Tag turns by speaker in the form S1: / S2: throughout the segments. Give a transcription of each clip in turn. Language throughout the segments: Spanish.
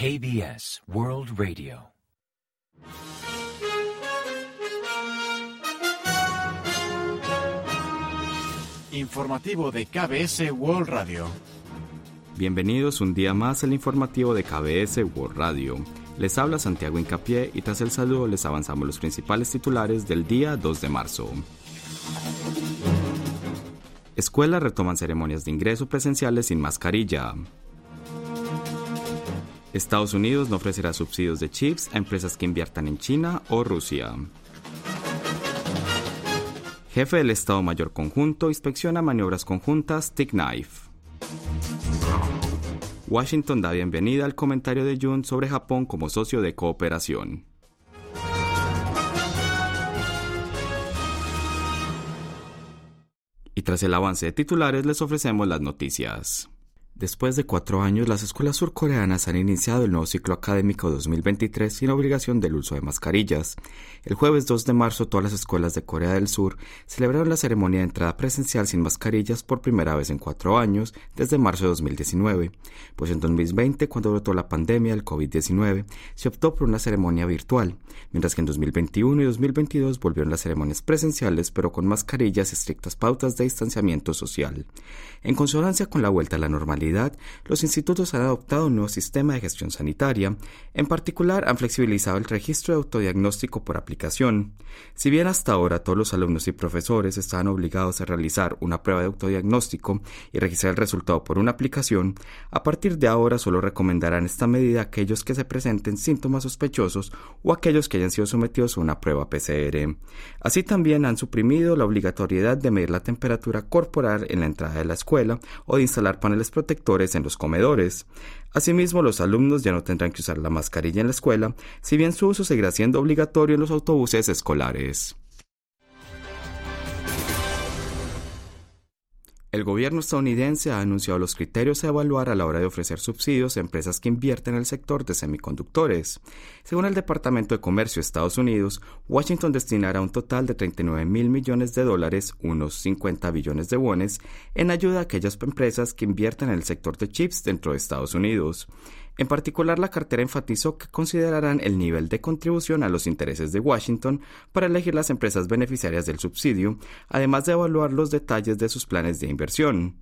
S1: KBS World Radio.
S2: Informativo de KBS World Radio.
S3: Bienvenidos un día más al informativo de KBS World Radio. Les habla Santiago Incapié y tras el saludo les avanzamos los principales titulares del día 2 de marzo. Escuelas retoman ceremonias de ingreso presenciales sin mascarilla. Estados Unidos no ofrecerá subsidios de chips a empresas que inviertan en China o Rusia. Jefe del Estado Mayor Conjunto inspecciona maniobras conjuntas TIC Knife. Washington da bienvenida al comentario de Jun sobre Japón como socio de cooperación. Y tras el avance de titulares les ofrecemos las noticias. Después de cuatro años, las escuelas surcoreanas han iniciado el nuevo ciclo académico 2023 sin obligación del uso de mascarillas. El jueves 2 de marzo, todas las escuelas de Corea del Sur celebraron la ceremonia de entrada presencial sin mascarillas por primera vez en cuatro años, desde marzo de 2019. Pues en 2020, cuando brotó la pandemia del COVID-19, se optó por una ceremonia virtual, mientras que en 2021 y 2022 volvieron las ceremonias presenciales, pero con mascarillas y estrictas pautas de distanciamiento social. En consonancia con la vuelta a la normalidad, los institutos han adoptado un nuevo sistema de gestión sanitaria. En particular, han flexibilizado el registro de autodiagnóstico por aplicación. Si bien hasta ahora todos los alumnos y profesores estaban obligados a realizar una prueba de autodiagnóstico y registrar el resultado por una aplicación, a partir de ahora solo recomendarán esta medida a aquellos que se presenten síntomas sospechosos o aquellos que hayan sido sometidos a una prueba PCR. Así también han suprimido la obligatoriedad de medir la temperatura corporal en la entrada de la escuela o de instalar paneles protectores en los comedores. Asimismo, los alumnos ya no tendrán que usar la mascarilla en la escuela, si bien su uso seguirá siendo obligatorio en los autobuses escolares. El gobierno estadounidense ha anunciado los criterios a evaluar a la hora de ofrecer subsidios a empresas que invierten en el sector de semiconductores. Según el Departamento de Comercio de Estados Unidos, Washington destinará un total de 39 mil millones de dólares, unos 50 billones de wones, en ayuda a aquellas empresas que invierten en el sector de chips dentro de Estados Unidos. En particular, la cartera enfatizó que considerarán el nivel de contribución a los intereses de Washington para elegir las empresas beneficiarias del subsidio, además de evaluar los detalles de sus planes de inversión.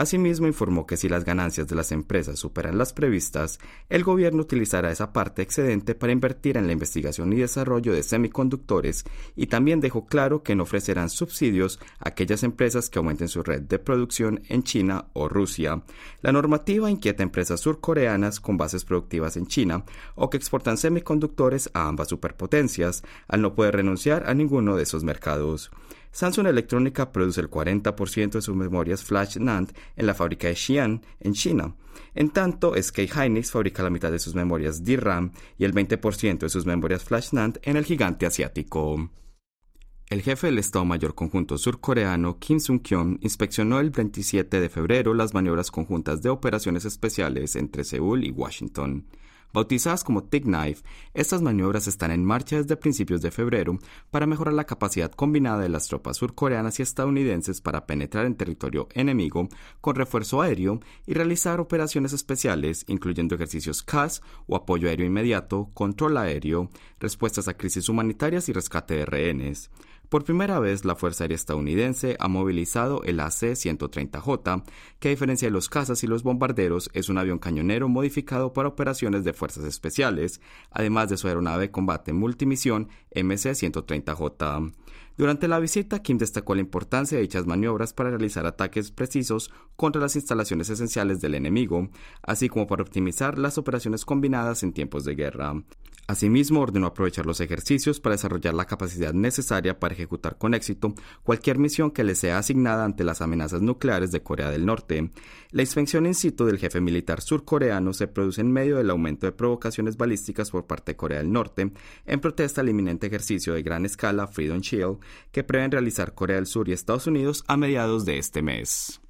S3: Asimismo, informó que si las ganancias de las empresas superan las previstas, el gobierno utilizará esa parte excedente para invertir en la investigación y desarrollo de semiconductores y también dejó claro que no ofrecerán subsidios a aquellas empresas que aumenten su red de producción en China o Rusia. La normativa inquieta a empresas surcoreanas con bases productivas en China o que exportan semiconductores a ambas superpotencias, al no poder renunciar a ninguno de esos mercados. Samsung Electrónica produce el 40% de sus memorias Flash NAND en la fábrica de Xi'an, en China. En tanto, SK Hynix fabrica la mitad de sus memorias DRAM y el 20% de sus memorias Flash NAND en el gigante asiático. El jefe del Estado Mayor Conjunto surcoreano Kim Sung-kyun inspeccionó el 27 de febrero las maniobras conjuntas de operaciones especiales entre Seúl y Washington. Bautizadas como TIG Knife, estas maniobras están en marcha desde principios de febrero para mejorar la capacidad combinada de las tropas surcoreanas y estadounidenses para penetrar en territorio enemigo con refuerzo aéreo y realizar operaciones especiales, incluyendo ejercicios CAS o apoyo aéreo inmediato, control aéreo, respuestas a crisis humanitarias y rescate de rehenes. Por primera vez, la Fuerza Aérea estadounidense ha movilizado el AC-130J, que a diferencia de los cazas y los bombarderos, es un avión cañonero modificado para operaciones de fuerzas especiales, además de su aeronave de combate multimisión MC-130J. Durante la visita, Kim destacó la importancia de dichas maniobras para realizar ataques precisos contra las instalaciones esenciales del enemigo, así como para optimizar las operaciones combinadas en tiempos de guerra. Asimismo, ordenó aprovechar los ejercicios para desarrollar la capacidad necesaria para ejecutar con éxito cualquier misión que le sea asignada ante las amenazas nucleares de Corea del Norte. La inspección in situ del jefe militar surcoreano se produce en medio del aumento de provocaciones balísticas por parte de Corea del Norte, en protesta al inminente ejercicio de gran escala Freedom Shield que prevén realizar Corea del Sur y Estados Unidos a mediados de este mes.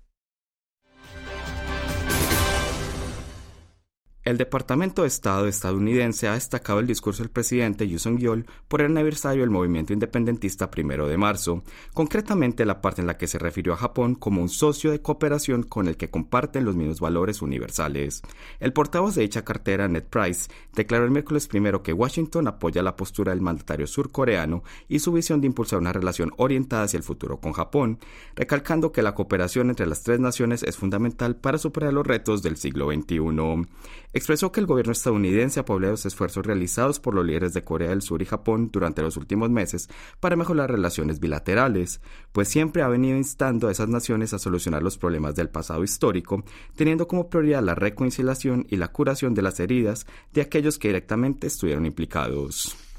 S3: El Departamento de Estado estadounidense ha destacado el discurso del presidente Yoon Song-yeol por el aniversario del movimiento independentista primero de marzo, concretamente la parte en la que se refirió a Japón como un socio de cooperación con el que comparten los mismos valores universales. El portavoz de dicha cartera, Ned Price, declaró el miércoles primero que Washington apoya la postura del mandatario surcoreano y su visión de impulsar una relación orientada hacia el futuro con Japón, recalcando que la cooperación entre las tres naciones es fundamental para superar los retos del siglo XXI expresó que el gobierno estadounidense apoya los esfuerzos realizados por los líderes de Corea del Sur y Japón durante los últimos meses para mejorar relaciones bilaterales, pues siempre ha venido instando a esas naciones a solucionar los problemas del pasado histórico, teniendo como prioridad la reconciliación y la curación de las heridas de aquellos que directamente estuvieron implicados.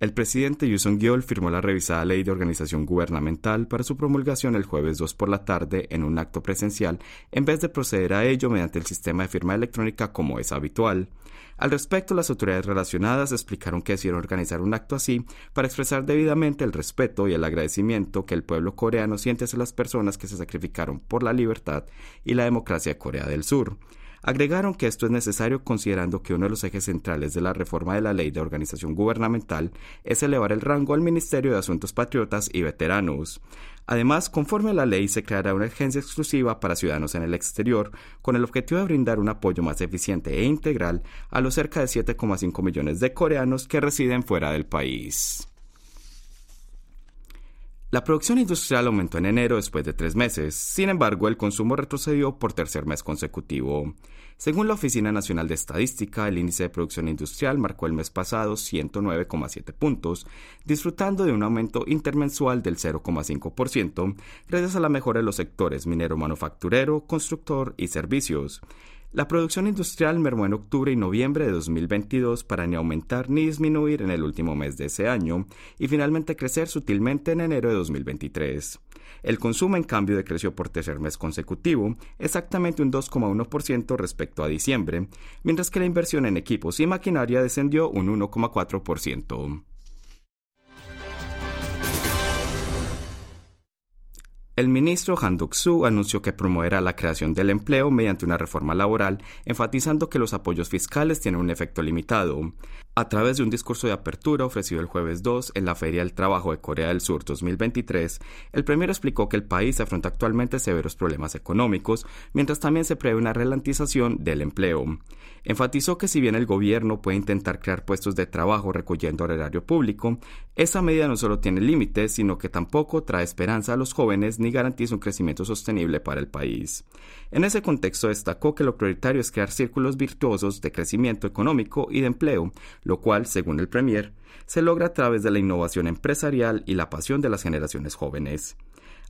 S3: El presidente Yoon Song-yeol firmó la revisada ley de organización gubernamental para su promulgación el jueves 2 por la tarde en un acto presencial, en vez de proceder a ello mediante el sistema de firma electrónica como es habitual. Al respecto, las autoridades relacionadas explicaron que decidieron organizar un acto así para expresar debidamente el respeto y el agradecimiento que el pueblo coreano siente hacia las personas que se sacrificaron por la libertad y la democracia de Corea del Sur. Agregaron que esto es necesario considerando que uno de los ejes centrales de la reforma de la ley de organización gubernamental es elevar el rango al Ministerio de Asuntos Patriotas y Veteranos. Además, conforme a la ley, se creará una agencia exclusiva para ciudadanos en el exterior, con el objetivo de brindar un apoyo más eficiente e integral a los cerca de 7,5 millones de coreanos que residen fuera del país. La producción industrial aumentó en enero después de tres meses, sin embargo el consumo retrocedió por tercer mes consecutivo. Según la Oficina Nacional de Estadística, el índice de producción industrial marcó el mes pasado 109,7 puntos, disfrutando de un aumento intermensual del 0,5%, gracias a la mejora de los sectores minero manufacturero, constructor y servicios. La producción industrial mermó en octubre y noviembre de 2022 para ni aumentar ni disminuir en el último mes de ese año y finalmente crecer sutilmente en enero de 2023. El consumo en cambio decreció por tercer mes consecutivo, exactamente un 2,1% respecto a diciembre, mientras que la inversión en equipos y maquinaria descendió un 1,4%. El ministro Han Duk-soo anunció que promoverá la creación del empleo mediante una reforma laboral, enfatizando que los apoyos fiscales tienen un efecto limitado. A través de un discurso de apertura ofrecido el jueves 2 en la Feria del Trabajo de Corea del Sur 2023, el premier explicó que el país afronta actualmente severos problemas económicos, mientras también se prevé una ralentización del empleo. Enfatizó que si bien el gobierno puede intentar crear puestos de trabajo recogiendo horario público, esa medida no solo tiene límites, sino que tampoco trae esperanza a los jóvenes ni garantiza un crecimiento sostenible para el país. En ese contexto destacó que lo prioritario es crear círculos virtuosos de crecimiento económico y de empleo, lo cual, según el Premier, se logra a través de la innovación empresarial y la pasión de las generaciones jóvenes.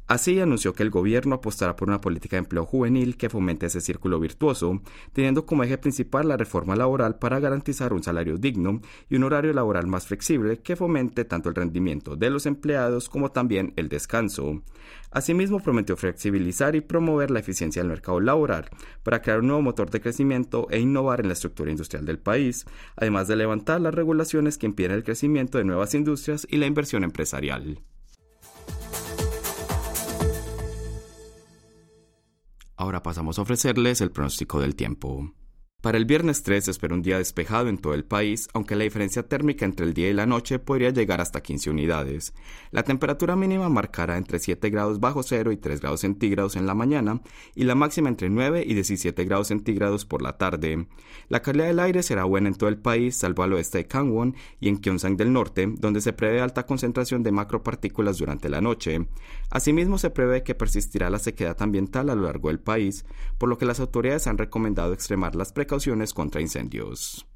S3: Así anunció que el gobierno apostará por una política de empleo juvenil que fomente ese círculo virtuoso, teniendo como eje principal la reforma laboral para garantizar un salario digno y un horario laboral más flexible que fomente tanto el rendimiento de los empleados como también el descanso. Asimismo, prometió flexibilizar y promover la eficiencia del mercado laboral para crear un nuevo motor de crecimiento e innovar en la estructura industrial del país, además de levantar las regulaciones que impiden el crecimiento de nuevas industrias y la inversión empresarial. Ahora pasamos a ofrecerles el pronóstico del tiempo. Para el viernes 3 se espera un día despejado en todo el país, aunque la diferencia térmica entre el día y la noche podría llegar hasta 15 unidades. La temperatura mínima marcará entre 7 grados bajo cero y 3 grados centígrados en la mañana y la máxima entre 9 y 17 grados centígrados por la tarde. La calidad del aire será buena en todo el país, salvo al oeste de Gangwon y en Gyeongsang del norte, donde se prevé alta concentración de macropartículas durante la noche. Asimismo, se prevé que persistirá la sequedad ambiental a lo largo del país, por lo que las autoridades han recomendado extremar las precauciones precauciones contra incendios.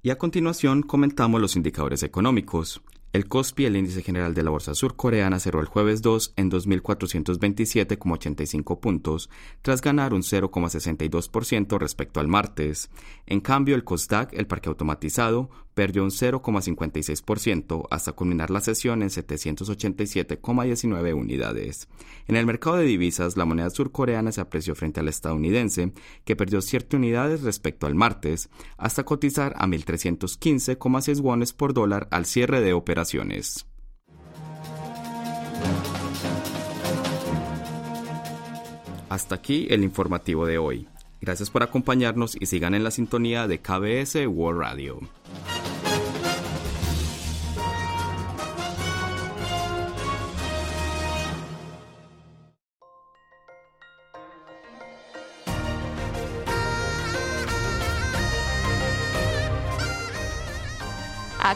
S3: Y a continuación comentamos los indicadores económicos. El COSPI, el índice general de la bolsa surcoreana, cerró el jueves 2 en 2.427,85 puntos, tras ganar un 0,62% respecto al martes. En cambio, el COSDAC, el parque automatizado, perdió un 0,56% hasta culminar la sesión en 787,19 unidades. En el mercado de divisas, la moneda surcoreana se apreció frente al estadounidense, que perdió 7 unidades respecto al martes, hasta cotizar a 1.315,6 wones por dólar al cierre de operaciones Hasta aquí el informativo de hoy. Gracias por acompañarnos y sigan en la sintonía de KBS World Radio.